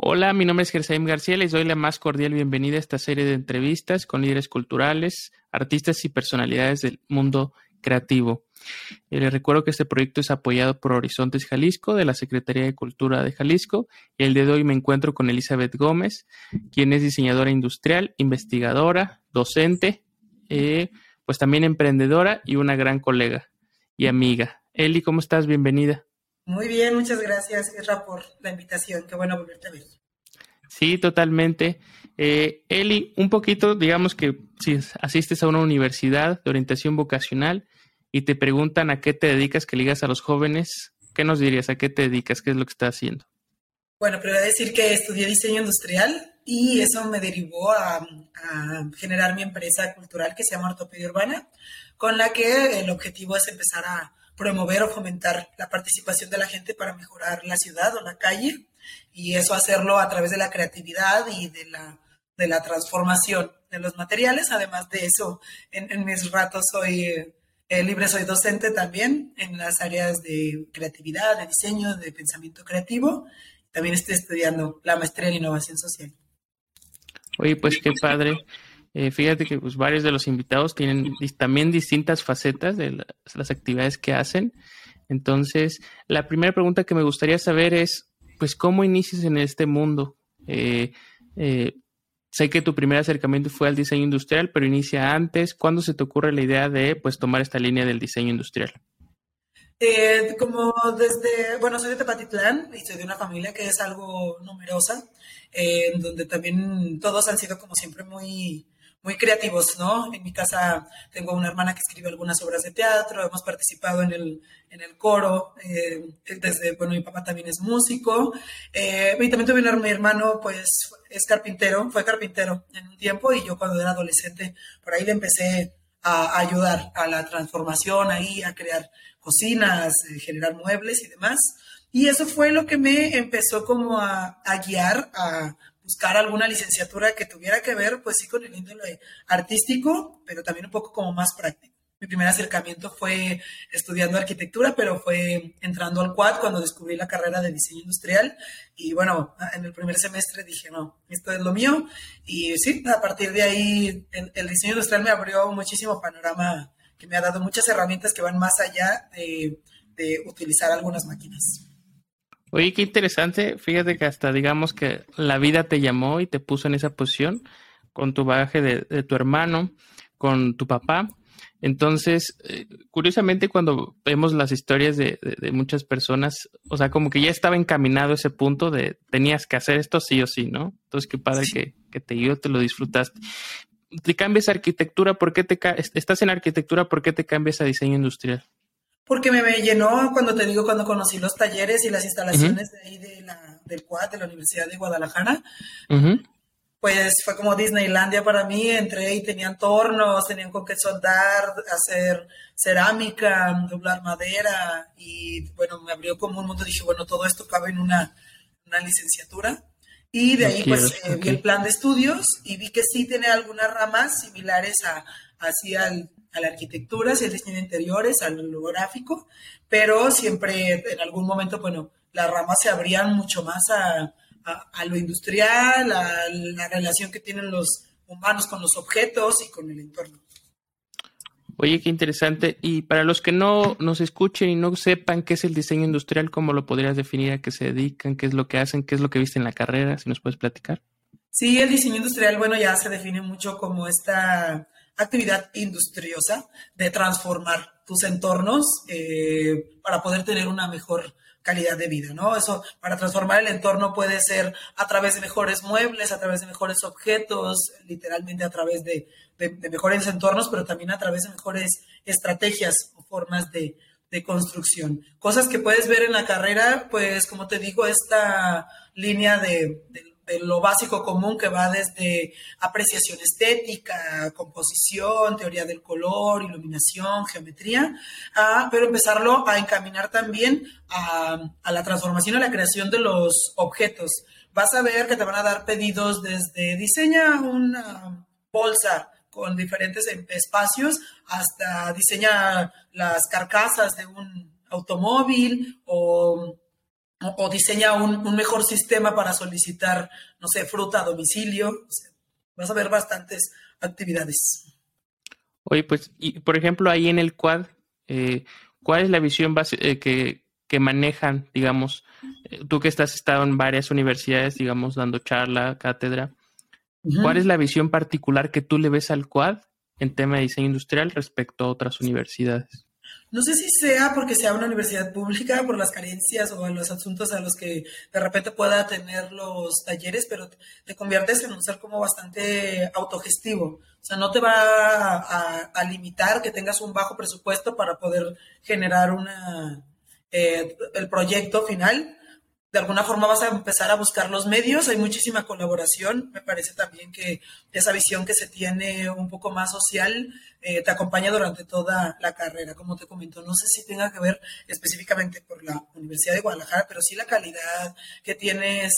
Hola, mi nombre es Gersaim García. Les doy la más cordial bienvenida a esta serie de entrevistas con líderes culturales, artistas y personalidades del mundo creativo. Eh, les recuerdo que este proyecto es apoyado por Horizontes Jalisco, de la Secretaría de Cultura de Jalisco. Y el día de hoy me encuentro con Elizabeth Gómez, quien es diseñadora industrial, investigadora, docente, eh, pues también emprendedora y una gran colega y amiga. Eli, ¿cómo estás? Bienvenida. Muy bien, muchas gracias, Isra, por la invitación. Qué bueno volverte a ver. Sí, totalmente. Eh, Eli, un poquito, digamos que si asistes a una universidad de orientación vocacional y te preguntan a qué te dedicas, que ligas a los jóvenes, ¿qué nos dirías? ¿A qué te dedicas? ¿Qué es lo que estás haciendo? Bueno, pero voy a decir que estudié diseño industrial y eso me derivó a, a, generar mi empresa cultural que se llama Ortopedia Urbana, con la que el objetivo es empezar a promover o fomentar la participación de la gente para mejorar la ciudad o la calle y eso hacerlo a través de la creatividad y de la, de la transformación de los materiales. Además de eso, en, mis ratos soy eh, libre, soy docente también en las áreas de creatividad, de diseño, de pensamiento creativo. También estoy estudiando la maestría en innovación social. Oye, pues qué padre. Eh, fíjate que pues, varios de los invitados tienen también distintas facetas de las, actividades que hacen. Entonces, la primera pregunta que me gustaría saber es, pues, ¿cómo inicias en este mundo? Eh, eh, sé que tu primer acercamiento fue al diseño industrial, pero inicia antes. ¿Cuándo se te ocurre la idea de, pues, tomar esta línea del diseño industrial? como desde, bueno, soy de Tepatitlán y soy de una familia que es algo numerosa, en donde también todos han sido como siempre muy muy creativos, ¿no? En mi casa tengo una hermana que escribe algunas obras de teatro, hemos participado en el, en el coro, eh, desde, bueno, mi papá también es músico, eh, y también tuve un mi hermano, pues es carpintero, fue carpintero en un tiempo, y yo cuando era adolescente, por ahí le empecé a, ayudar a la transformación, ahí a crear cocinas, eh, generar muebles y demás. Y eso fue lo que me empezó como a, a guiar a buscar alguna licenciatura que tuviera que ver, pues sí, con el índole artístico, pero también un poco como más práctico. Mi primer acercamiento fue estudiando arquitectura, pero fue entrando al quad cuando descubrí la carrera de diseño industrial. Y bueno, en el primer semestre dije, no, esto es lo mío. Y sí, a partir de ahí, el, diseño industrial me abrió muchísimo panorama, que me ha dado muchas herramientas que van más allá de, de utilizar algunas máquinas. Oye, qué interesante. Fíjate que hasta digamos que la vida te llamó y te puso en esa posición con tu bagaje de, tu hermano, con tu papá. Entonces, eh, curiosamente, cuando vemos las historias de, muchas personas, o sea, como que ya estaba encaminado ese punto de tenías que hacer esto sí o sí, ¿no? Entonces, qué padre que, que, te guió, te lo disfrutaste. Te cambias a arquitectura, ¿por qué te estás en arquitectura, por qué te cambias a diseño industrial? Porque me, llenó cuando te digo, cuando conocí los talleres y las instalaciones de ahí de la, del CUAD, de la Universidad de Guadalajara. Pues fue como Disneylandia para mí, entré y tenían tornos, tenían con qué soldar, hacer cerámica, doblar madera y bueno, me abrió como un mundo, dije, bueno, todo esto cabe en una, una licenciatura. Y de ahí pues eh, vi el plan de estudios y vi que sí tiene algunas ramas similares a, hacia a la arquitectura, si el diseño de interiores, al gráfico, pero siempre en algún momento, bueno, las ramas se abrían mucho más a, a, lo industrial, a la relación que tienen los humanos con los objetos y con el entorno. Oye, qué interesante. Y para los que no nos escuchen y no sepan qué es el diseño industrial, ¿cómo lo podrías definir? ¿A qué se dedican? ¿Qué es lo que hacen? ¿Qué es lo que viste en la carrera? Si nos puedes platicar. Sí, el diseño industrial, bueno, ya se define mucho como esta actividad industriosa de transformar tus entornos eh, para poder tener una mejor calidad de vida, ¿no? Eso, para transformar el entorno puede ser a través de mejores muebles, a través de mejores objetos, literalmente a través de, mejores entornos, pero también a través de mejores estrategias o formas de, de construcción. Cosas que puedes ver en la carrera, pues como te digo, esta línea de, de lo básico común que va desde apreciación estética, composición, teoría del color, iluminación, geometría, pero empezarlo a encaminar también a, la transformación, a la creación de los objetos. Vas a ver que te van a dar pedidos desde diseña una bolsa con diferentes espacios hasta diseña las carcasas de un automóvil o o, diseña un, mejor sistema para solicitar, no sé, fruta a domicilio. vas a ver bastantes actividades. Oye, pues, y, por ejemplo, ahí en el quad, eh, ¿cuál es la visión base, eh, que, que, manejan, digamos, eh, tú que estás estado en varias universidades, digamos, dando charla, cátedra, ¿cuál es la visión particular que tú le ves al quad en tema de diseño industrial respecto a otras universidades? No sé si sea porque sea una universidad pública, por las carencias o los asuntos a los que de repente pueda tener los talleres, pero te conviertes en un ser como bastante autogestivo. O sea, no te va a, limitar que tengas un bajo presupuesto para poder generar una, eh, el proyecto final, de alguna forma vas a empezar a buscar los medios, hay muchísima colaboración, me parece también que esa visión que se tiene un poco más social eh, te acompaña durante toda la carrera, como te comento, no sé si tenga que ver específicamente por la Universidad de Guadalajara, pero sí la calidad que tienes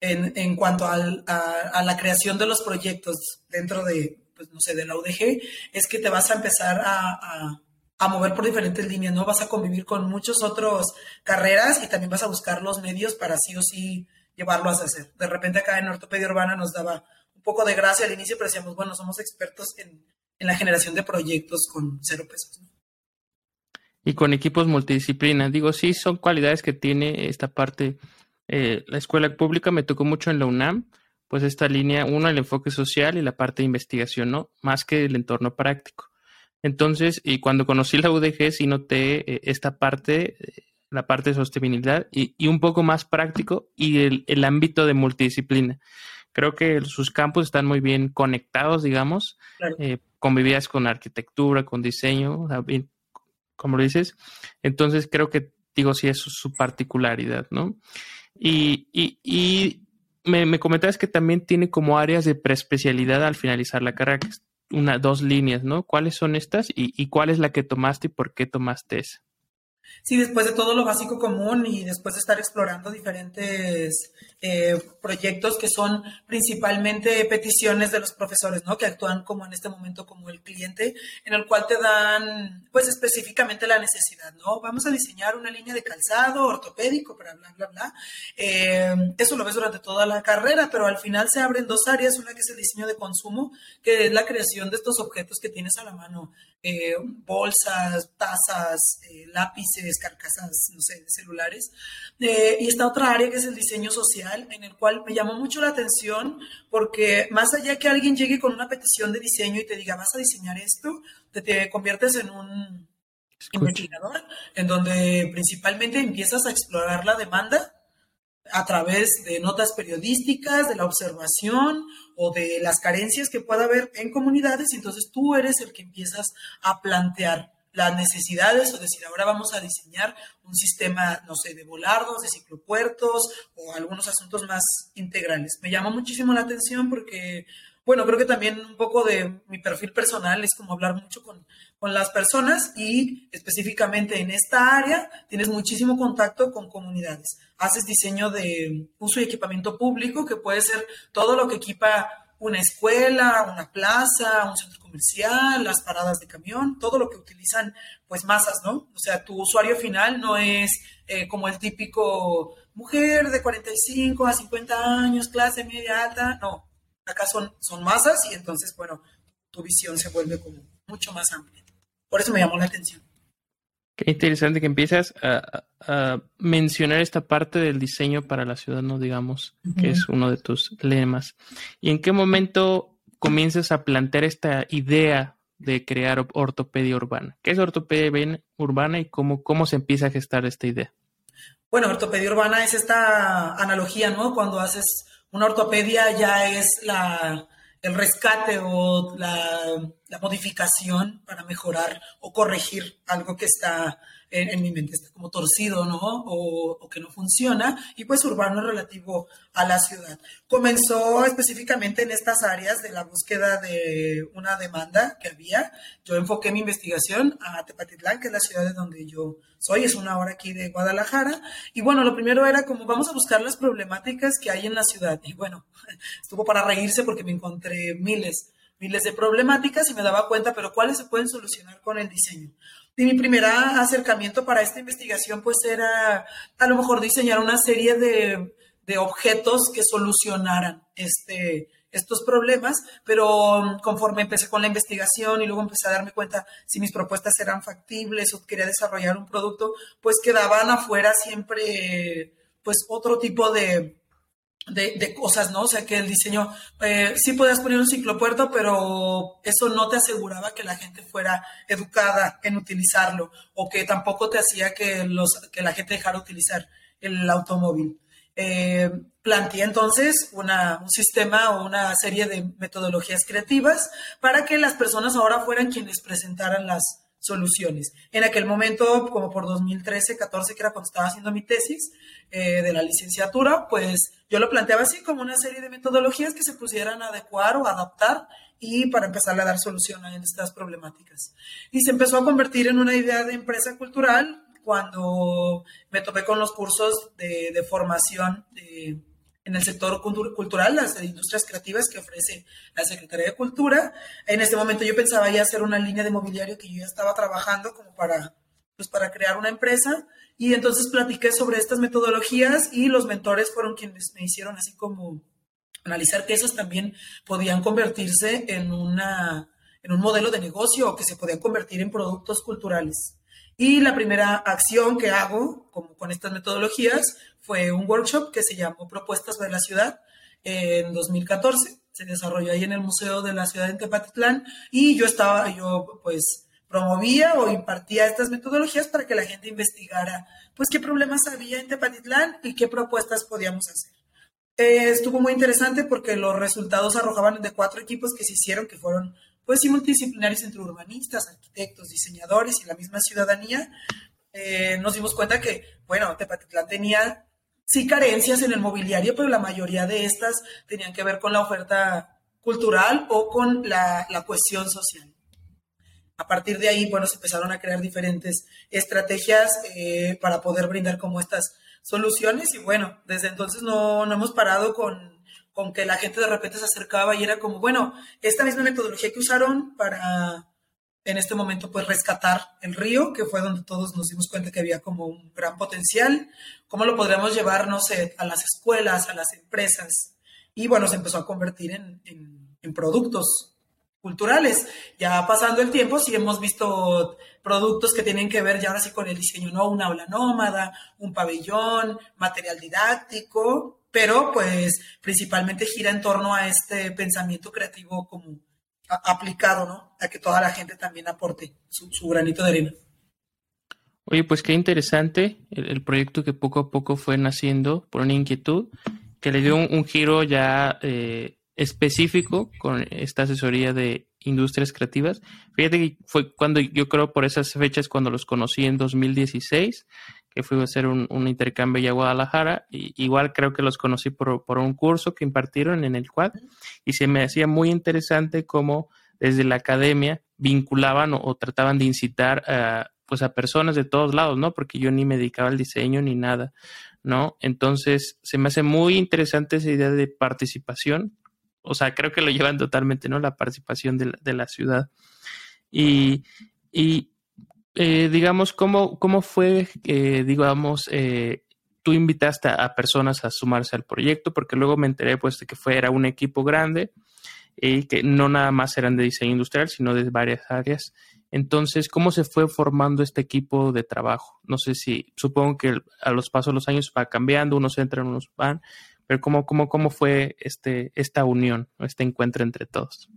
en, en, cuanto a, la creación de los proyectos dentro de, pues, no sé, de la UDG, es que te vas a empezar a mover por diferentes líneas, ¿no? Vas a convivir con muchas otras carreras y también vas a buscar los medios para sí o sí llevarlo a hacer. De repente acá en ortopedia urbana nos daba un poco de gracia al inicio, pero decíamos, bueno, somos expertos en, la generación de proyectos con cero pesos. Y con equipos multidisciplina. Digo, sí, son cualidades que tiene esta parte. Eh, la escuela pública me tocó mucho en la UNAM, pues esta línea, uno, el enfoque social y la parte de investigación, ¿no? Más que el entorno práctico. Entonces, y cuando conocí la UDG, sí noté eh, esta parte, eh, la parte de sostenibilidad y, un poco más práctico y el, ámbito de multidisciplina. Creo que sus campos están muy bien conectados, digamos. Eh, convivías con arquitectura, con diseño, como lo dices. Entonces, creo que, digo, sí, es su, particularidad, ¿no? Y, y, me, me, comentabas que también tiene como áreas de preespecialidad al finalizar la carrera, una, dos líneas, ¿no? ¿Cuáles son estas y, y cuál es la que tomaste y por qué tomaste esa? Sí, después de todo lo básico común y después de estar explorando diferentes eh, proyectos que son principalmente peticiones de los profesores, ¿no? Que actúan como en este momento como el cliente, en el cual te dan, pues específicamente la necesidad, ¿no? Vamos a diseñar una línea de calzado ortopédico, bla, bla, bla, bla. Eh, eso lo ves durante toda la carrera, pero al final se abren dos áreas, una que es el diseño de consumo, que es la creación de estos objetos que tienes a la mano, eh, bolsas, tazas, lápices, carcasas, no sé, de celulares. y esta otra área que es el diseño social en el cual me llamó mucho la atención porque más allá que alguien llegue con una petición de diseño y te diga, vas a diseñar esto, te, te conviertes en un investigador, en donde principalmente empiezas a explorar la demanda a través de notas periodísticas, de la observación o de las carencias que pueda haber en comunidades, entonces tú eres el que empiezas a plantear las necesidades o decir, ahora vamos a diseñar un sistema, no sé, de volardos, de ciclopuertos o algunos asuntos más integrales. Me llama muchísimo la atención porque, bueno, creo que también un poco de mi perfil personal es como hablar mucho con, con las personas y específicamente en esta área tienes muchísimo contacto con comunidades. Haces diseño de uso y equipamiento público, que puede ser todo lo que equipa una escuela, una plaza, un centro comercial, las paradas de camión, todo lo que utilizan pues masas, ¿no? O sea, tu usuario final no es eh, como el típico mujer de 45 a 50 años, clase media alta, no, acá son, son masas y entonces, bueno, tu visión se vuelve como mucho más amplia. Por eso me llamó la atención. Qué interesante que empiezas a, mencionar esta parte del diseño para la ciudad, ¿no? Digamos, que es uno de tus lemas. ¿Y en qué momento comienzas a plantear esta idea de crear ortopedia urbana? ¿Qué es ortopedia urbana y cómo, cómo se empieza a gestar esta idea? Bueno, ortopedia urbana es esta analogía, ¿no? Cuando haces una ortopedia ya es la, el rescate o la, modificación para mejorar o corregir algo que está en, mi mente, está como torcido, ¿no? O, que no funciona, y pues urbano relativo a la ciudad. Comenzó específicamente en estas áreas de la búsqueda de una demanda que había. Yo enfoqué mi investigación a Tepatitlán, que es la ciudad de donde yo soy, es una hora aquí de Guadalajara, y bueno, lo primero era como vamos a buscar las problemáticas que hay en la ciudad, y bueno, estuvo para reírse porque me encontré miles miles de problemáticas y me daba cuenta, pero cuáles se pueden solucionar con el diseño. Mi primer acercamiento para esta investigación pues era a lo mejor diseñar una serie de, de objetos que solucionaran este, estos problemas, pero conforme empecé con la investigación y luego empecé a darme cuenta si mis propuestas eran factibles o quería desarrollar un producto, pues quedaban afuera siempre pues otro tipo de, de, cosas, ¿no? O sea, que el diseño, eh, sí podías poner un ciclopuerto, pero eso no te aseguraba que la gente fuera educada en utilizarlo o que tampoco te hacía que, los, que la gente dejara utilizar el automóvil. Eh, planteé entonces un sistema o una serie de metodologías creativas para que las personas ahora fueran quienes presentaran las soluciones. En aquel momento, como por 2013, 14, que era cuando estaba haciendo mi tesis eh, de la licenciatura, pues yo lo planteaba así como una serie de metodologías que se pusieran a adecuar o adaptar y para empezar a dar solución a estas problemáticas. Y se empezó a convertir en una idea de empresa cultural cuando me topé con los cursos de, formación en el sector cultural, las industrias creativas que ofrece la Secretaría de Cultura. En este momento yo pensaba ya hacer una línea de mobiliario que yo ya estaba trabajando como para, pues para crear una empresa. Y entonces platiqué sobre estas metodologías y los mentores fueron quienes me hicieron así como analizar que esos también podían convertirse en, una, en un modelo de negocio o que se podían convertir en productos culturales. Y la primera acción que hago como con estas metodologías fue un workshop que se llamó Propuestas de la Ciudad en 2014. Se desarrolló ahí en el Museo de la Ciudad de Tepatitlán y yo estaba, yo pues promovía o impartía estas metodologías para que la gente investigara pues qué problemas había en Tepatitlán y qué propuestas podíamos hacer. Eh, estuvo muy interesante porque los resultados arrojaban de cuatro equipos que se hicieron, que fueron pues sí multidisciplinarios entre urbanistas, arquitectos, diseñadores y la misma ciudadanía, eh, nos dimos cuenta que, bueno, Tepatitlán tenía sí carencias en el mobiliario, pero la mayoría de estas tenían que ver con la oferta cultural o con la, la cohesión social. A partir de ahí, bueno, se empezaron a crear diferentes estrategias eh, para poder brindar como estas soluciones y bueno, desde entonces no, no hemos parado con con que la gente de repente se acercaba y era como, bueno, esta misma metodología que usaron para en este momento pues rescatar el río, que fue donde todos nos dimos cuenta que había como un gran potencial, cómo lo podríamos llevar, no sé, a las escuelas, a las empresas. Y bueno, se empezó a convertir en, en productos culturales. Ya pasando el tiempo, sí hemos visto productos que tienen que ver ya ahora sí con el diseño, ¿no? Una aula nómada, un pabellón, material didáctico, pero pues principalmente gira en torno a este pensamiento creativo como aplicado, ¿no? A que toda la gente también aporte su, granito de arena. Oye, pues qué interesante el, proyecto que poco a poco fue naciendo por una inquietud que le dio un, giro ya eh, específico con esta asesoría de industrias creativas. Fíjate que fue cuando yo creo por esas fechas cuando los conocí en 2016 que fui a hacer un, intercambio allá a Guadalajara. Y, igual creo que los conocí por, un curso que impartieron en el cual y se me hacía muy interesante cómo desde la academia vinculaban o, trataban de incitar a, pues a personas de todos lados, ¿no? Porque yo ni me dedicaba al diseño ni nada, ¿no? Entonces se me hace muy interesante esa idea de participación. O sea, creo que lo llevan totalmente, ¿no? La participación de la, de la ciudad. Y, y, eh, digamos, ¿cómo, cómo fue, eh, digamos, eh, tú invitaste a, personas a sumarse al proyecto? Porque luego me enteré, pues, de que fue, era un equipo grande y que no nada más eran de diseño industrial, sino de varias áreas. Entonces, ¿cómo se fue formando este equipo de trabajo? No sé si, supongo que a los pasos de los años va cambiando, unos entran, unos van, pero ¿cómo, cómo, cómo fue este, esta unión, este encuentro entre todos?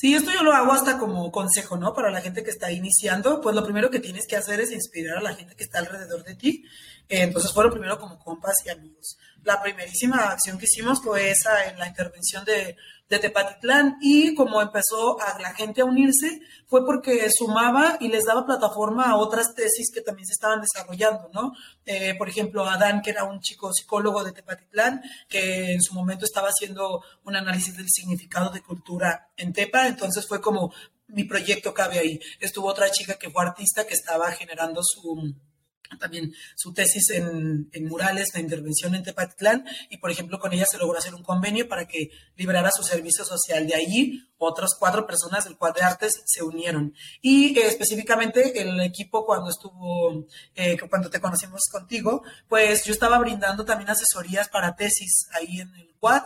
Sí, esto yo lo hago hasta como consejo, ¿no? Para la gente que está iniciando, pues lo primero que tienes que hacer es inspirar a la gente que está alrededor de ti. entonces fueron primero como compas y amigos. La primerísima acción que hicimos fue esa en la intervención de de Tepatitlán y como empezó a la gente a unirse fue porque sumaba y les daba plataforma a otras tesis que también se estaban desarrollando, ¿no? Eh, por ejemplo, Adán, que era un chico psicólogo de Tepatitlán, que en su momento estaba haciendo un análisis del significado de cultura en Tepa, entonces fue como mi proyecto cabe ahí. Estuvo otra chica que fue artista que estaba generando su también su tesis en, murales, la intervención en Tepatitlán, y por ejemplo con ella se logró hacer un convenio para que liberara su servicio social. De allí, otras cuatro personas del Cuad de Artes se unieron. Y eh, específicamente el equipo cuando estuvo, eh, cuando te conocimos contigo, pues yo estaba brindando también asesorías para tesis ahí en el Cuad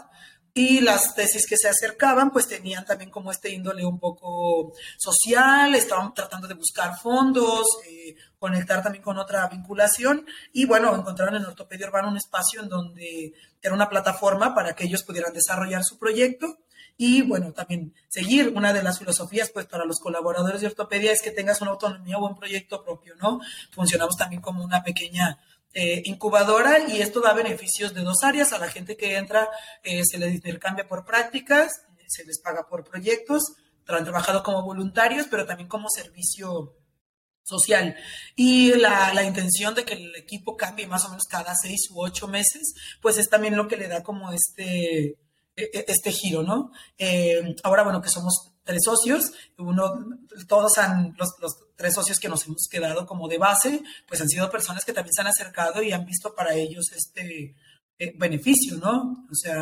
y las tesis que se acercaban, pues tenían también como este índole un poco social, estaban tratando de buscar fondos, eh, conectar también con otra vinculación. Y bueno, encontraron en Ortopedia Urbana un espacio en donde era una plataforma para que ellos pudieran desarrollar su proyecto. Y bueno, también seguir una de las filosofías, pues para los colaboradores de ortopedia es que tengas una autonomía o un proyecto propio, ¿no? Funcionamos también como una pequeña eh, incubadora y esto da beneficios de dos áreas. A la gente que entra eh, se les intercambia por prácticas, se les paga por proyectos, han trabajado como voluntarios, pero también como servicio social. Y la, la, intención de que el equipo cambie más o menos cada seis u ocho meses, pues es también lo que le da como este, este giro, ¿no? Eh, ahora, bueno, que somos tres socios, uno, todos han, los, los, tres socios que nos hemos quedado como de base, pues han sido personas que también se han acercado y han visto para ellos este eh, beneficio, ¿no? O sea,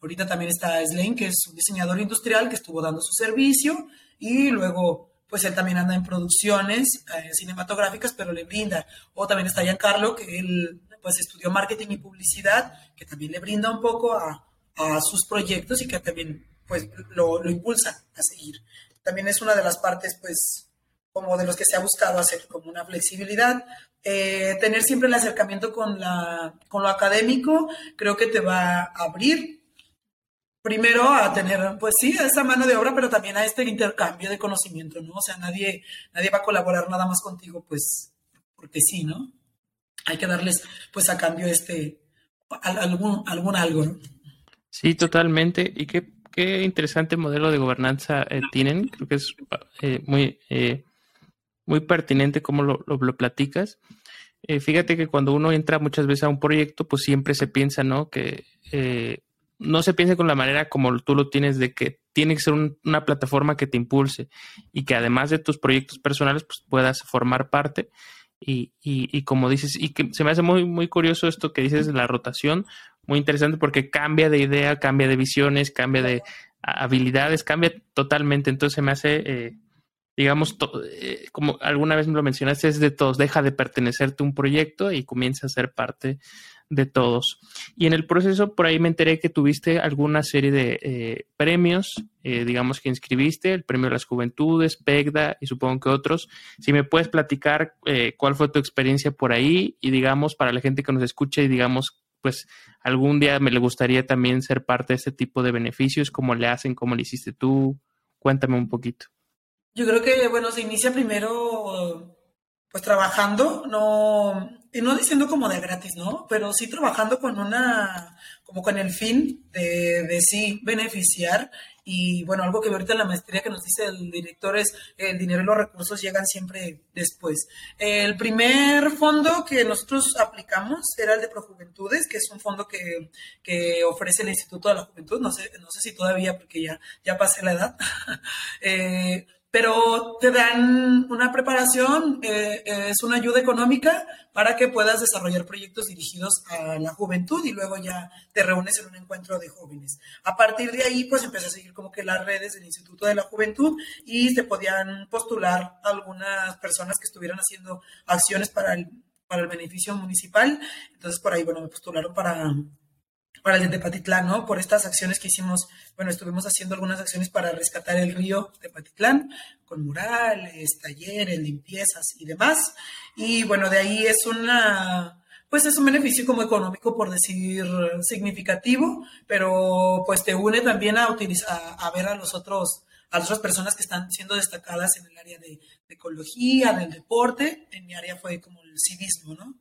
ahorita también está Slane, que es un diseñador industrial que estuvo dando su servicio y luego pues él también anda en producciones eh, cinematográficas, pero le brinda. O también está Giancarlo, que él pues estudió marketing y publicidad, que también le brinda un poco a, a sus proyectos y que también pues lo, lo, impulsa a seguir. También es una de las partes, pues, como de los que se ha buscado hacer, como una flexibilidad. Eh, tener siempre el acercamiento con, la, con lo académico, creo que te va a abrir primero a tener, pues sí, a esa mano de obra, pero también a este intercambio de conocimiento, ¿no? O sea, nadie, nadie va a colaborar nada más contigo, pues, porque sí, ¿no? Hay que darles, pues, a cambio este, algún, algún algo, ¿no? Sí, totalmente. Y qué qué interesante modelo de gobernanza eh, tienen. Creo que es eh, muy, eh, muy pertinente cómo lo, lo, platicas. fíjate que cuando uno entra muchas veces a un proyecto, pues siempre se piensa, ¿no? Que no se piensa con la manera como tú lo tienes de que tiene que ser una plataforma que te impulse y que además de tus proyectos personales, pues puedas formar parte. Y, y, y, como dices, y que se me hace muy, muy curioso esto que dices de la rotación, muy interesante porque cambia de idea, cambia de visiones, cambia de habilidades, cambia totalmente. Entonces me hace, eh, digamos, eh, como alguna vez me lo mencionaste, es de todos, deja de pertenecerte a un proyecto y comienza a ser parte de todos. Y en el proceso, por ahí me enteré que tuviste alguna serie de eh, premios, digamos que inscribiste, el Premio de las Juventudes, PEGDA y supongo que otros. Si me puedes platicar cuál fue tu experiencia por ahí y digamos para la gente que nos escucha y digamos pues algún día me le gustaría también ser parte de este tipo de beneficios, como le hacen, como le hiciste tú. Cuéntame un poquito. Yo creo que, bueno, se inicia primero pues trabajando, no, y no diciendo como de gratis, ¿no? Pero sí trabajando con una, como con el fin de, de sí beneficiar y bueno, algo que ahorita en la maestría que nos dice el director es el dinero y los recursos llegan siempre después. El primer fondo que nosotros aplicamos era el de Projuventudes, que es un fondo que, que ofrece el Instituto de la Juventud. No sé, no sé si todavía, porque ya, ya pasé la edad. eh, pero te dan una preparación, eh, es una ayuda económica para que puedas desarrollar proyectos dirigidos a la juventud y luego ya te reúnes en un encuentro de jóvenes. A partir de ahí, pues empecé a seguir como que las redes del Instituto de la Juventud y se podían postular algunas personas que estuvieran haciendo acciones para el, para el beneficio municipal. Entonces, por ahí, bueno, me postularon para para el de Tepatitlán, ¿no? Por estas acciones que hicimos, bueno, estuvimos haciendo algunas acciones para rescatar el río Tepatitlán, con murales, talleres, limpiezas y demás. Y bueno, de ahí es una, pues es un beneficio como económico, por decir, significativo, pero pues te une también a utilizar, a ver a los otros, a las otras personas que están siendo destacadas en el área de, de ecología, del deporte. En mi área fue como civismo, ¿no?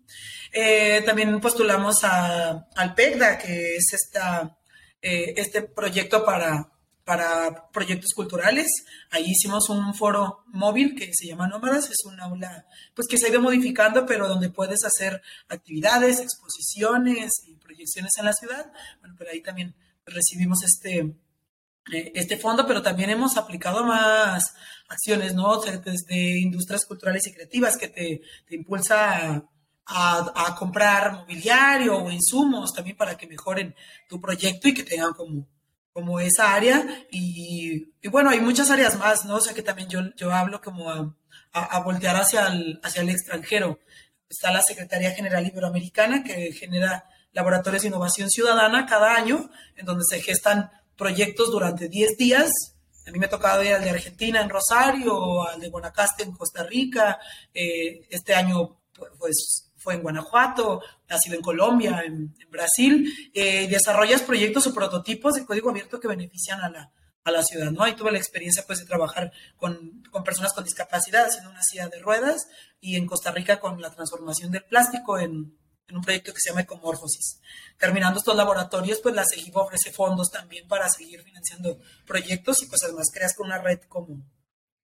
Eh, también postulamos al PECDA, que es esta, eh, este proyecto para, para proyectos culturales. Ahí hicimos un foro móvil que se llama Nómadas, es un aula pues que se ha ido modificando, pero donde puedes hacer actividades, exposiciones y proyecciones en la ciudad. Bueno, pero ahí también recibimos este, este fondo, pero también hemos aplicado más acciones, ¿no? desde industrias culturales y creativas que te, te impulsa a, comprar mobiliario o insumos también para que mejoren tu proyecto y que tengan como, como esa área. Y, bueno, hay muchas áreas más, ¿no? O sea que también yo, yo hablo como a, a, voltear hacia el, hacia el extranjero. Está la Secretaría General Iberoamericana que genera laboratorios de innovación ciudadana cada año, en donde se gestan proyectos durante 10 días. A mí me ha tocado ir al de Argentina en Rosario, al de Guanacaste en Costa Rica. Eh, este año, pues, fue en Guanajuato, ha sido en Colombia, en, Brasil. Eh, desarrollas proyectos o prototipos de código abierto que benefician a la, a la ciudad, ¿no? Ahí tuve la experiencia, pues, de trabajar con, con personas con discapacidad haciendo una silla de ruedas y en Costa Rica con la transformación del plástico en, en un proyecto que se llama Ecomorfosis. Terminando estos laboratorios, pues la CEGIP ofrece fondos también para seguir financiando proyectos y pues además creas con una red como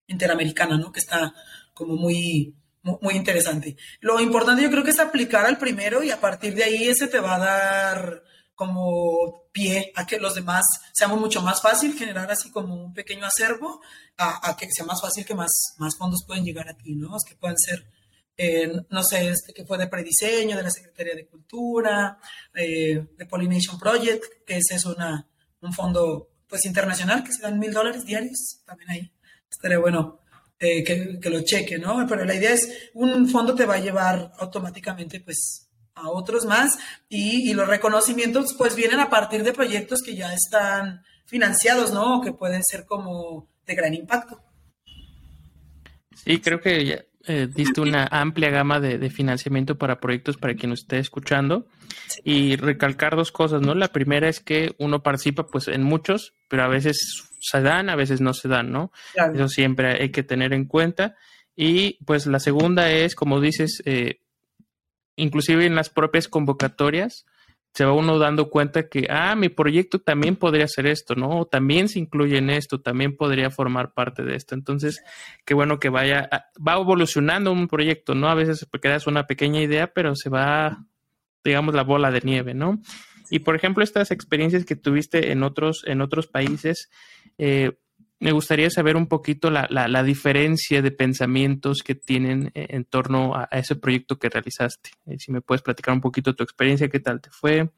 interamericana, ¿no? Que está como muy, muy, interesante. Lo importante yo creo que es aplicar al primero y a partir de ahí ese te va a dar como pie a que los demás seamos mucho más fácil, generar así como un pequeño acervo, a, que sea más fácil que más, más fondos pueden llegar a ti, ¿no? Que pueden ser no sé, este que fue de prediseño, de la Secretaría de Cultura, eh, de Pollination Project, que ese es una, un fondo pues internacional que se dan mil dólares diarios, también ahí. Estaría bueno eh, que, que, lo cheque, ¿no? Pero la idea es, un fondo te va a llevar automáticamente pues a otros más y, y los reconocimientos pues vienen a partir de proyectos que ya están financiados, ¿no? Que pueden ser como de gran impacto. Sí, creo que ya, eh, diste una amplia gama de, financiamiento para proyectos para quien nos esté escuchando y recalcar dos cosas, ¿no? La primera es que uno participa pues en muchos, pero a veces se dan, a veces no se dan, ¿no? Eso siempre hay que tener en cuenta. Y pues la segunda es, como dices, eh, inclusive en las propias convocatorias, se va uno dando cuenta que, ah, mi proyecto también podría ser esto, ¿no? También se incluye en esto, también podría formar parte de esto. Entonces, qué bueno que vaya, va evolucionando un proyecto, ¿no? A veces quedas una pequeña idea, pero se va, digamos, la bola de nieve, ¿no? Y por ejemplo, estas experiencias que tuviste en otros, en otros países, eh, me gustaría saber un poquito la, la, diferencia de pensamientos que tienen e, en torno a, ese proyecto que realizaste. Eh, si me puedes platicar un poquito tu experiencia, qué tal te fue,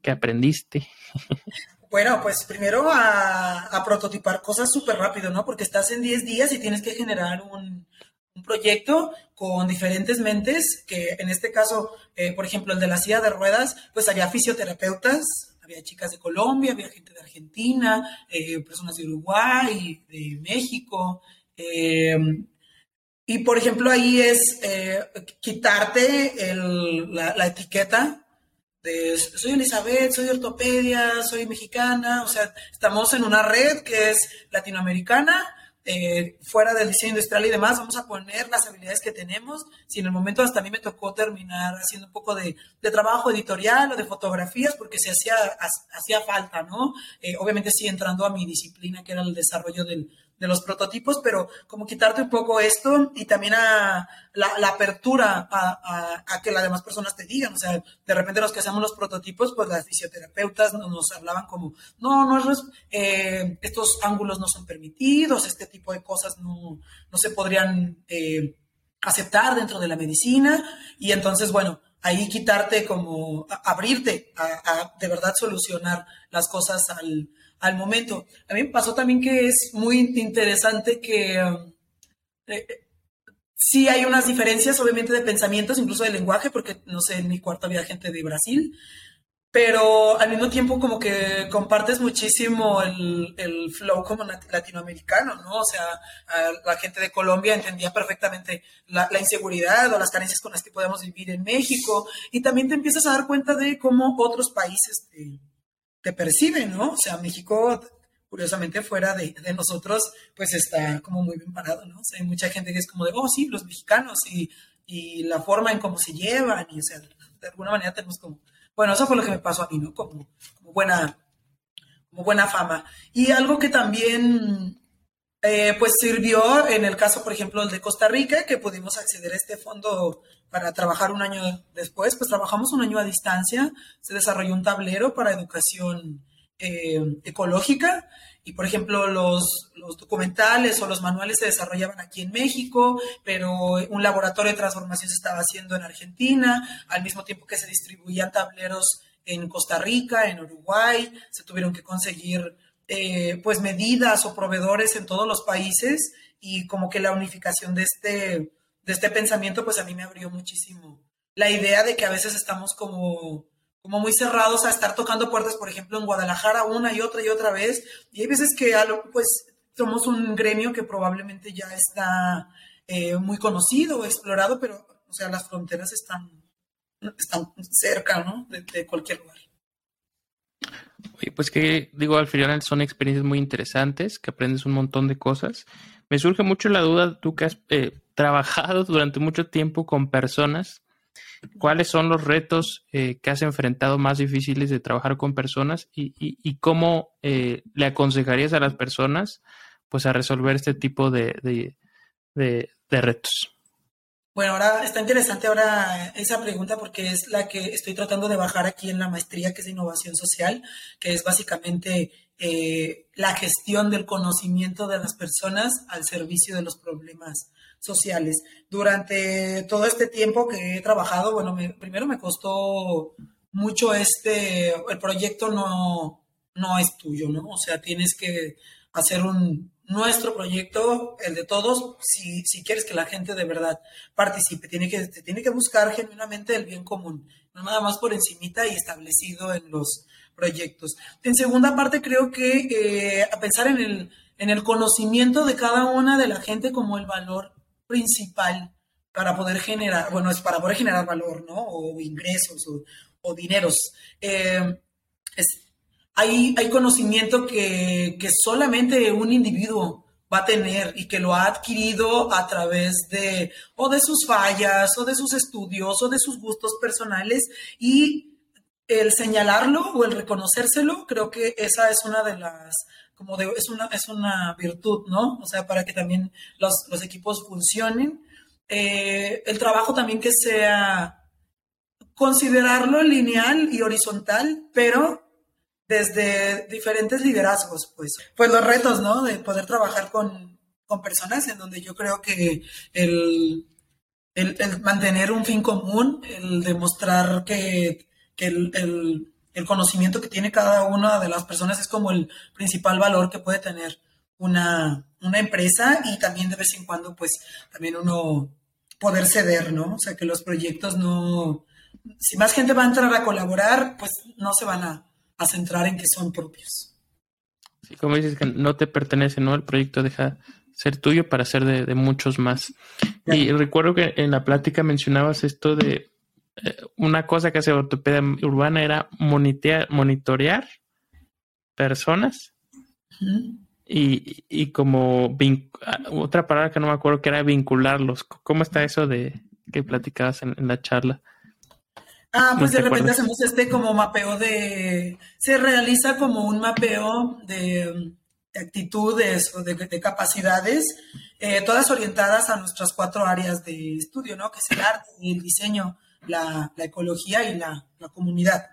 qué aprendiste. Bueno, pues primero a, prototipar cosas súper rápido, ¿no? Porque estás en 10 días y tienes que generar un, proyecto con diferentes mentes, que en este caso, eh, por ejemplo, el de la silla de ruedas, pues había fisioterapeutas, había chicas de Colombia, había gente de Argentina, eh, personas de Uruguay, de México. Eh, y por ejemplo, ahí es eh, quitarte la, etiqueta de soy Elizabeth, soy ortopedia, soy mexicana, o sea, estamos en una red que es latinoamericana eh, fuera del diseño industrial y demás, vamos a poner las habilidades que tenemos. Si en el momento hasta a mí me tocó terminar haciendo un poco de, trabajo editorial o de fotografías, porque se hacía, hacía falta, ¿no? Eh, obviamente sí entrando a mi disciplina, que era el desarrollo del, de los prototipos, pero como quitarte un poco esto y también a la, apertura a, que las demás personas te digan. O sea, de repente los que hacemos los prototipos, pues las fisioterapeutas nos, hablaban como, no, no eh, estos ángulos no son permitidos, este tipo de cosas no, no se podrían eh, aceptar dentro de la medicina. Y entonces, bueno, ahí quitarte como, abrirte a de verdad solucionar las cosas al al momento. A mí me pasó también que es muy interesante que um, eh, sí hay unas diferencias, obviamente, de pensamientos, incluso de lenguaje, porque no sé, en mi cuarto había gente de Brasil, pero al mismo tiempo como que compartes muchísimo el, el flow como latinoamericano, ¿no? O sea, la gente de Colombia entendía perfectamente la, la, inseguridad o las carencias con las que podemos vivir en México y también te empiezas a dar cuenta de cómo otros países te, te perciben, ¿no? O sea, México, curiosamente, fuera de, nosotros, pues está como muy bien parado, ¿no? O sea, hay mucha gente que es como de, oh, sí, los mexicanos y, la forma en cómo se llevan, y o sea, de alguna manera tenemos como, bueno, eso fue lo que me pasó a mí, ¿no? Como, como buena, como buena fama. Y algo que también eh, pues sirvió en el caso, por ejemplo, el de Costa Rica, que pudimos acceder a este fondo para trabajar un año después, pues trabajamos un año a distancia, se desarrolló un tablero para educación ecológica y por ejemplo, los, los, documentales o los manuales se desarrollaban aquí en México, pero un laboratorio de transformación se estaba haciendo en Argentina, al mismo tiempo que se distribuían tableros en Costa Rica, en Uruguay, se tuvieron que conseguir eh, pues medidas o proveedores en todos los países y como que la unificación de este, de este pensamiento pues a mí me abrió muchísimo la idea de que a veces estamos como como muy cerrados a estar tocando puertas, por ejemplo, en Guadalajara una y otra y otra vez. Y hay veces que pues somos un gremio que probablemente ya está eh, muy conocido explorado, pero o sea, las fronteras están, están cerca, ¿no? De, cualquier lugar. Oye, pues que digo, al final son experiencias muy interesantes, que aprendes un montón de cosas. Me surge mucho la duda, tú que has eh, trabajado durante mucho tiempo con personas ¿Cuáles son los retos eh, que has enfrentado más difíciles de trabajar con personas y, cómo eh, le aconsejarías a las personas pues a resolver este tipo de, retos? Bueno, ahora está interesante ahora esa pregunta porque es la que estoy tratando de bajar aquí en la maestría, que es innovación social, que es básicamente eh, la gestión del conocimiento de las personas al servicio de los problemas sociales. Durante todo este tiempo que he trabajado, bueno, primero me costó mucho este, el proyecto no, no es tuyo, ¿no? O sea, tienes que hacer un, nuestro proyecto, el de todos, si, si quieres que la gente de verdad participe, tiene que, tiene que buscar genuinamente el bien común, no nada más por encimita y establecido en los proyectos. En segunda parte, creo que eh, a pensar en el, en el conocimiento de cada una de la gente como el valor principal para poder generar, bueno, es para poder generar valor, ¿no? O ingresos o, dineros. Eh, hay, hay, conocimiento que, solamente un individuo va a tener y que lo ha adquirido a través de o de sus fallas o de sus estudios o de sus gustos personales y el señalarlo o el reconocérselo, creo que esa es una de las como de, es una, es una virtud, ¿no? O sea, para que también los, los equipos funcionen. Eh, el trabajo también que sea considerarlo lineal y horizontal, pero desde diferentes liderazgos, pues. Pues los retos, ¿no? De poder trabajar con, con personas en donde yo creo que el, el, mantener un fin común, el demostrar que, que el, el el conocimiento que tiene cada una de las personas es como el principal valor que puede tener una, empresa y también de vez en cuando, pues, también uno poder ceder, ¿no? O sea, que los proyectos no, si más gente va a entrar a colaborar, pues no se van a, centrar en que son propios. Sí, como dices que no te pertenece, ¿no? El proyecto deja ser tuyo para ser de, muchos más. Y recuerdo que en la plática mencionabas esto de una cosa que hace ortopedia urbana era monitorear personas y, como otra palabra que no me acuerdo que era vincularlos. ¿Cómo está eso de que platicabas en, la charla? Ah, pues de repente hacemos este como mapeo de, se realiza como un mapeo de, actitudes o de, capacidades, eh, todas orientadas a nuestras cuatro áreas de estudio, ¿no? Que es el arte, el diseño, la, ecología y la, comunidad.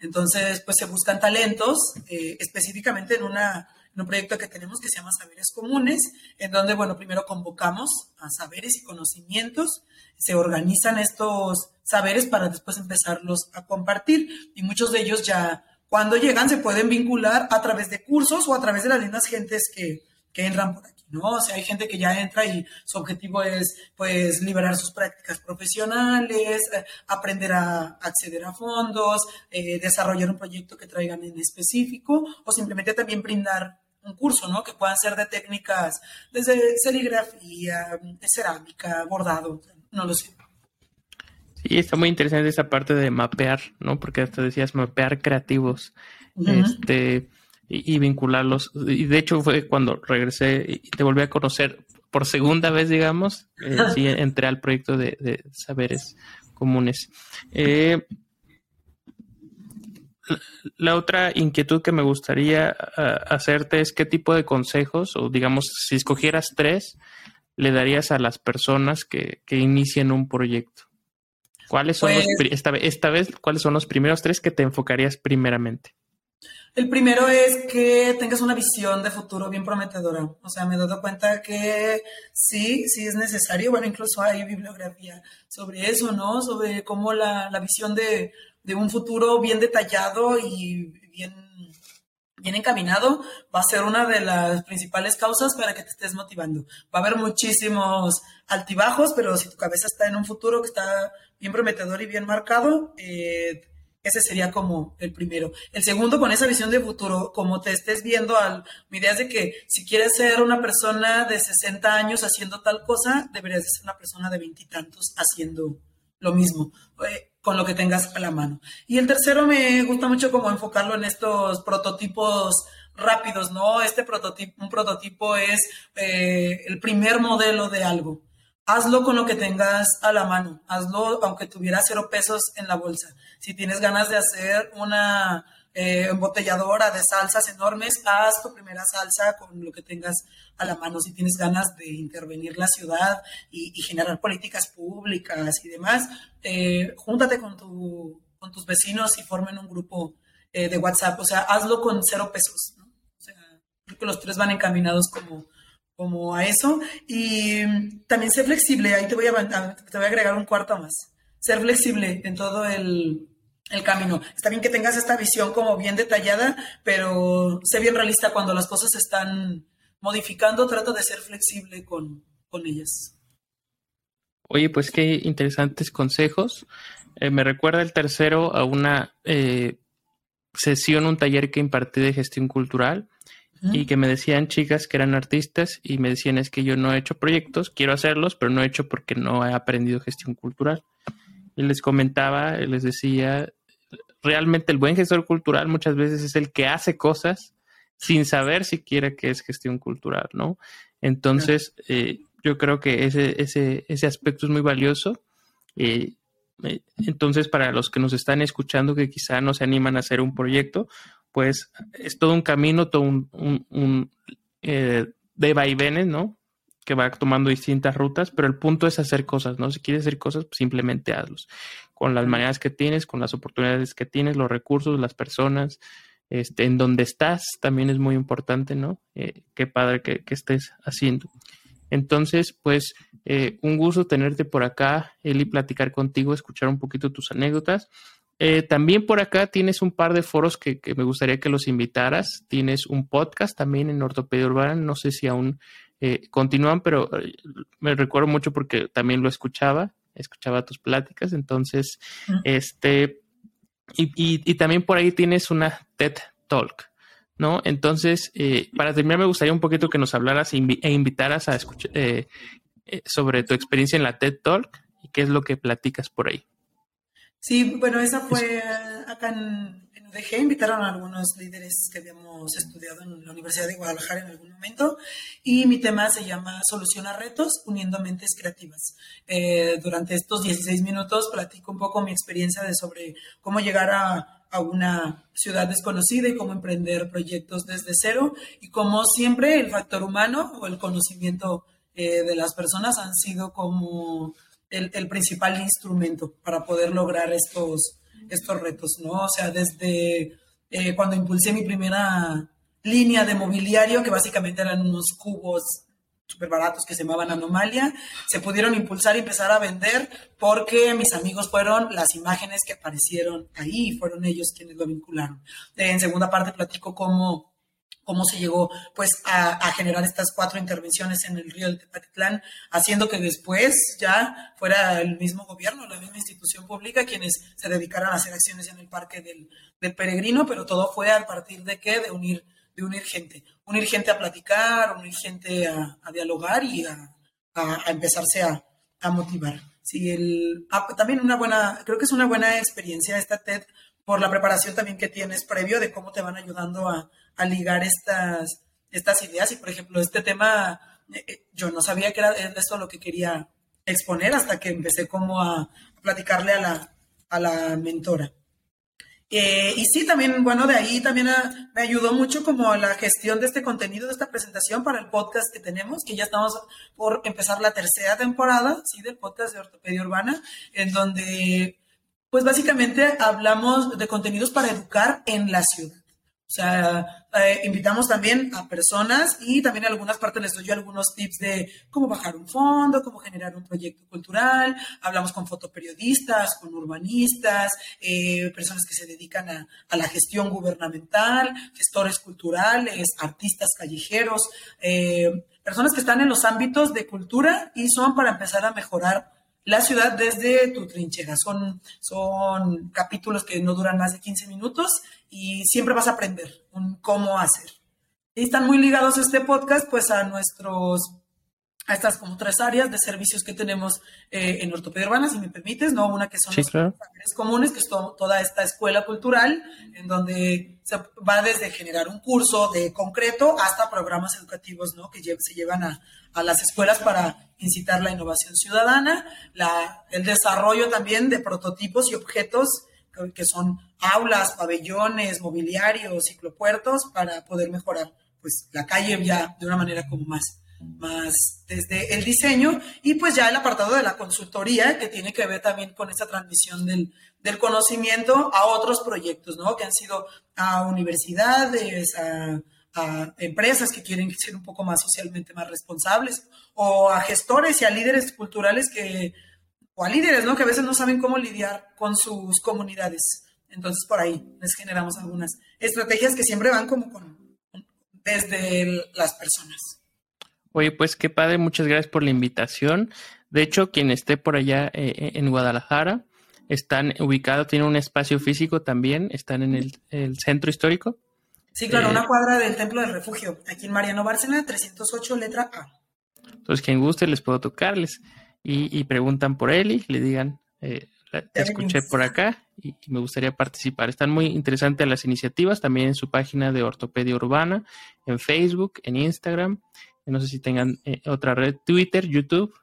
Entonces, pues se buscan talentos, eh, específicamente en, una, en un proyecto que tenemos que se llama Saberes Comunes, en donde, bueno, primero convocamos a saberes y conocimientos, se organizan estos saberes para después empezarlos a compartir y muchos de ellos ya cuando llegan se pueden vincular a través de cursos o a través de las lindas gentes que, que entran por aquí. ¿no? O sea, hay gente que ya entra y su objetivo es, pues, liberar sus prácticas profesionales, eh, aprender a acceder a fondos, eh, desarrollar un proyecto que traigan en específico, o simplemente también brindar un curso, ¿no? Que puedan ser de técnicas desde serigrafía, cerámica, bordado, no lo sé. Sí, está muy interesante esa parte de mapear, ¿no? Porque hasta decías mapear creativos. Este y, vincularlos. Y de hecho fue cuando regresé y te volví a conocer por segunda vez, digamos, eh, sí, entré al proyecto de, saberes comunes. Eh, la otra inquietud que me gustaría hacerte es qué tipo de consejos, o digamos, si escogieras tres, le darías a las personas que, que inicien un proyecto. ¿Cuáles son los, pues esta, esta vez, cuáles son los primeros tres que te enfocarías primeramente? El primero es que tengas una visión de futuro bien prometedora. O sea, me he dado cuenta que sí, sí es necesario. Bueno, incluso hay bibliografía sobre eso, ¿no? Sobre cómo la, la visión de, de, un futuro bien detallado y bien, bien encaminado va a ser una de las principales causas para que te estés motivando. Va a haber muchísimos altibajos, pero si tu cabeza está en un futuro que está bien prometedor y bien marcado, eh, ese sería como el primero. El segundo, con esa visión de futuro, como te estés viendo, al, mi idea es de que si quieres ser una persona de 60 años haciendo tal cosa, deberías ser una persona de veintitantos haciendo lo mismo, eh, con lo que tengas a la mano. Y el tercero me gusta mucho como enfocarlo en estos prototipos rápidos, ¿no? Este prototipo, un prototipo es eh, el primer modelo de algo hazlo con lo que tengas a la mano, hazlo aunque tuviera cero pesos en la bolsa. Si tienes ganas de hacer una eh, embotelladora de salsas enormes, haz tu primera salsa con lo que tengas a la mano. Si tienes ganas de intervenir la ciudad y, generar políticas públicas y demás, eh, júntate con, tu, con tus vecinos y formen un grupo eh, de WhatsApp. O sea, hazlo con cero pesos. O sea, creo que los tres van encaminados como como a eso. Y también ser flexible, ahí te voy a, te voy a agregar un cuarto más. Ser flexible en todo el, el camino. Está bien que tengas esta visión como bien detallada, pero sé bien realista cuando las cosas se están modificando, trata de ser flexible con, con ellas. Oye, pues qué interesantes consejos. Eh, me recuerda el tercero a una eh, sesión, un taller que impartí de gestión cultural y que me decían chicas que eran artistas y me decían es que yo no he hecho proyectos, quiero hacerlos, pero no he hecho porque no he aprendido gestión cultural. Y les comentaba, les decía, realmente el buen gestor cultural muchas veces es el que hace cosas sin saber siquiera qué es gestión cultural, ¿no? Entonces, eh, yo creo que ese, ese, ese aspecto es muy valioso. Eh, eh, entonces, para los que nos están escuchando que quizá no se animan a hacer un proyecto, pues es todo un camino, todo un, un, eh, de vaivenes, ¿no? Que va tomando distintas rutas, pero el punto es hacer cosas, ¿no? Si quieres hacer cosas, pues simplemente hazlos. Con las maneras que tienes, con las oportunidades que tienes, los recursos, las personas, este, en donde estás, también es muy importante, ¿no? Eh, qué padre que, estés haciendo. Entonces, pues, eh, un gusto tenerte por acá, Eli, platicar contigo, escuchar un poquito tus anécdotas. Eh, también por acá tienes un par de foros que, me gustaría que los invitaras. Tienes un podcast también en Ortopedia Urbana. No sé si aún eh, continúan, pero eh, me recuerdo mucho porque también lo escuchaba, escuchaba tus pláticas. Entonces, este, y, también por ahí tienes una TED Talk, ¿no? Entonces, para terminar, me gustaría un poquito que nos hablaras e, e invitaras a escuchar sobre tu experiencia en la TED Talk y qué es lo que platicas por ahí. Sí, bueno, esa fue acá en, UDG. Invitaron a algunos líderes que habíamos estudiado en la Universidad de Guadalajara en algún momento. Y mi tema se llama Solución a retos uniendo mentes creativas. Eh, durante estos 16 minutos platico un poco mi experiencia de sobre cómo llegar a, una ciudad desconocida y cómo emprender proyectos desde cero y cómo siempre el factor humano o el conocimiento eh, de las personas han sido como el, principal instrumento para poder lograr estos, estos retos, ¿no? O sea, desde eh, cuando impulsé mi primera línea de mobiliario, que básicamente eran unos cubos súper baratos que se llamaban Anomalia, se pudieron impulsar y empezar a vender porque mis amigos fueron las imágenes que aparecieron ahí, fueron ellos quienes lo vincularon. En segunda parte platico cómo cómo se llegó pues a, generar estas cuatro intervenciones en el río de Tepatitlán, haciendo que después ya fuera el mismo gobierno, la misma institución pública quienes se dedicaran a hacer acciones en el parque del, peregrino, pero todo fue a partir de qué, de unir, de unir gente, unir gente a platicar, unir gente a, dialogar y a, empezarse a, motivar. Sí, el, ah, también una buena, creo que es una buena experiencia esta TED por la preparación también que tienes previo de cómo te van ayudando a, a ligar estas, estas ideas. Y por ejemplo, este tema, eh, eh, yo no sabía que era esto lo que quería exponer hasta que empecé como a platicarle a la, a la mentora. Eh, y sí, también, bueno, de ahí también ah, me ayudó mucho como la gestión de este contenido, de esta presentación para el podcast que tenemos, que ya estamos por empezar la tercera temporada, sí, del podcast de Ortopedia Urbana, en donde, pues básicamente hablamos de contenidos para educar en la ciudad O sea, eh, invitamos también a personas y también en algunas partes les doy algunos tips de cómo bajar un fondo, cómo generar un proyecto cultural. Hablamos con fotoperiodistas, con urbanistas, eh, personas que se dedican a, a, la gestión gubernamental, gestores culturales, artistas callejeros, eh, personas que están en los ámbitos de cultura y son para empezar a mejorar la ciudad desde tu trinchera. Son, son capítulos que no duran más de 15 minutos y siempre vas a aprender un cómo hacer. Y están muy ligados este podcast pues a nuestros a estas como tres áreas de servicios que tenemos eh, en ortopedia urbana, si me permites, ¿no? Una que son sí, los comunes, que es toda esta escuela cultural, en donde se va desde generar un curso de concreto hasta programas educativos, ¿no? Que se llevan a, a las escuelas para incitar la innovación ciudadana, la, el desarrollo también de prototipos y objetos que son aulas, pabellones, mobiliarios, ciclopuertos, para poder mejorar pues, la calle ya de una manera como más, más desde el diseño y pues ya el apartado de la consultoría que tiene que ver también con esta transmisión del, del conocimiento a otros proyectos, ¿no? Que han sido a universidades, a a empresas que quieren ser un poco más socialmente más responsables, o a gestores y a líderes culturales que, o a líderes, ¿no? Que a veces no saben cómo lidiar con sus comunidades. Entonces, por ahí les generamos algunas estrategias que siempre van como con, desde las personas. Oye, pues qué padre, muchas gracias por la invitación. De hecho, quien esté por allá eh, eh, en Guadalajara, están ubicados, tienen un espacio físico también, están en el, el centro histórico. Sí, claro, una eh, cuadra del Templo del Refugio, aquí en Mariano Bárcena, 308, letra A. Entonces, quien guste, les puedo tocarles y, preguntan por él y le digan, eh, te escuché por acá y, me gustaría participar. Están muy interesantes las iniciativas, también en su página de Ortopedia Urbana, en Facebook, en Instagram, no sé si tengan eh, otra red, Twitter, YouTube.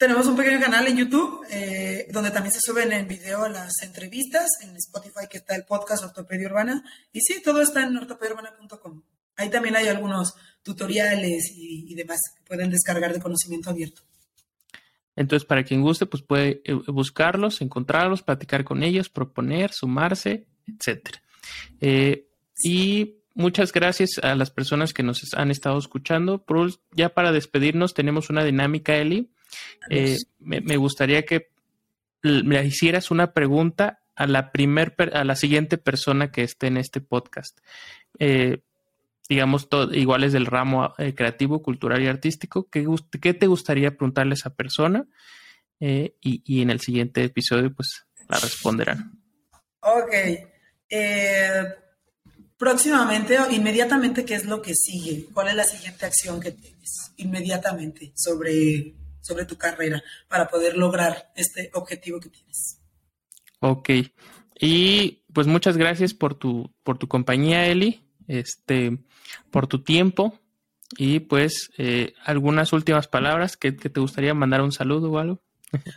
Tenemos un pequeño canal en YouTube eh, donde también se suben en video las entrevistas, en Spotify que está el podcast Ortopedia Urbana. Y sí, todo está en ortopediaurbana.com. Ahí también hay algunos tutoriales y, demás que pueden descargar de conocimiento abierto. Entonces, para quien guste, pues puede eh, buscarlos, encontrarlos, platicar con ellos, proponer, sumarse. Eh, y muchas gracias a las personas que nos han estado escuchando. Ya para despedirnos, tenemos una dinámica, Eli eh, me, gustaría que me hicieras una pregunta a la primer, a la siguiente persona que esté en este podcast. Eh, digamos, iguales del ramo eh, creativo, cultural y artístico. ¿Qué, ¿Qué, te gustaría preguntarle a esa persona? Y, y, en el siguiente episodio, pues, la responderán. Ok. Próximamente o inmediatamente, ¿qué es lo que sigue? ¿Cuál es la siguiente acción que tienes? Inmediatamente sobre sobre tu carrera para poder lograr este objetivo que tienes. Ok. Y pues muchas gracias por tu, por tu compañía, Eli, este, por tu tiempo. Y pues eh, algunas últimas palabras que, te gustaría mandar un saludo o algo.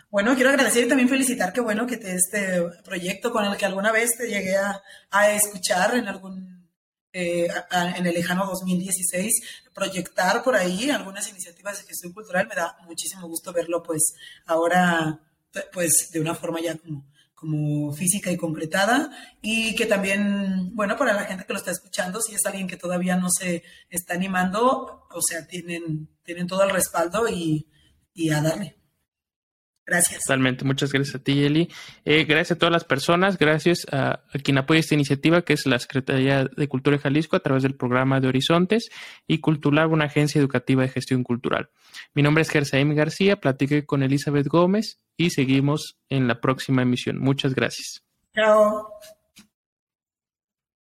Bueno, quiero agradecer y también felicitar que bueno que te, este proyecto con el que alguna vez te llegué a, escuchar en algún eh, en el lejano 2016, proyectar por ahí algunas iniciativas de gestión cultural. Me da muchísimo gusto verlo, pues, ahora, pues, de una forma ya como, como física y concretada. Y que también, bueno, para la gente que lo está escuchando, si es alguien que todavía no se está animando, o sea, tienen, tienen todo el respaldo y, y a darle. Gracias. Totalmente. Muchas gracias a ti, Eli. Eh, gracias a todas las personas. Gracias a, quien apoya esta iniciativa, que es la Secretaría de Cultura de Jalisco, a través del programa de Horizontes y Cultural, una agencia educativa de gestión cultural. Mi nombre es Gersaim García. Platiqué con Elizabeth Gómez y seguimos en la próxima emisión. Muchas gracias. Chao.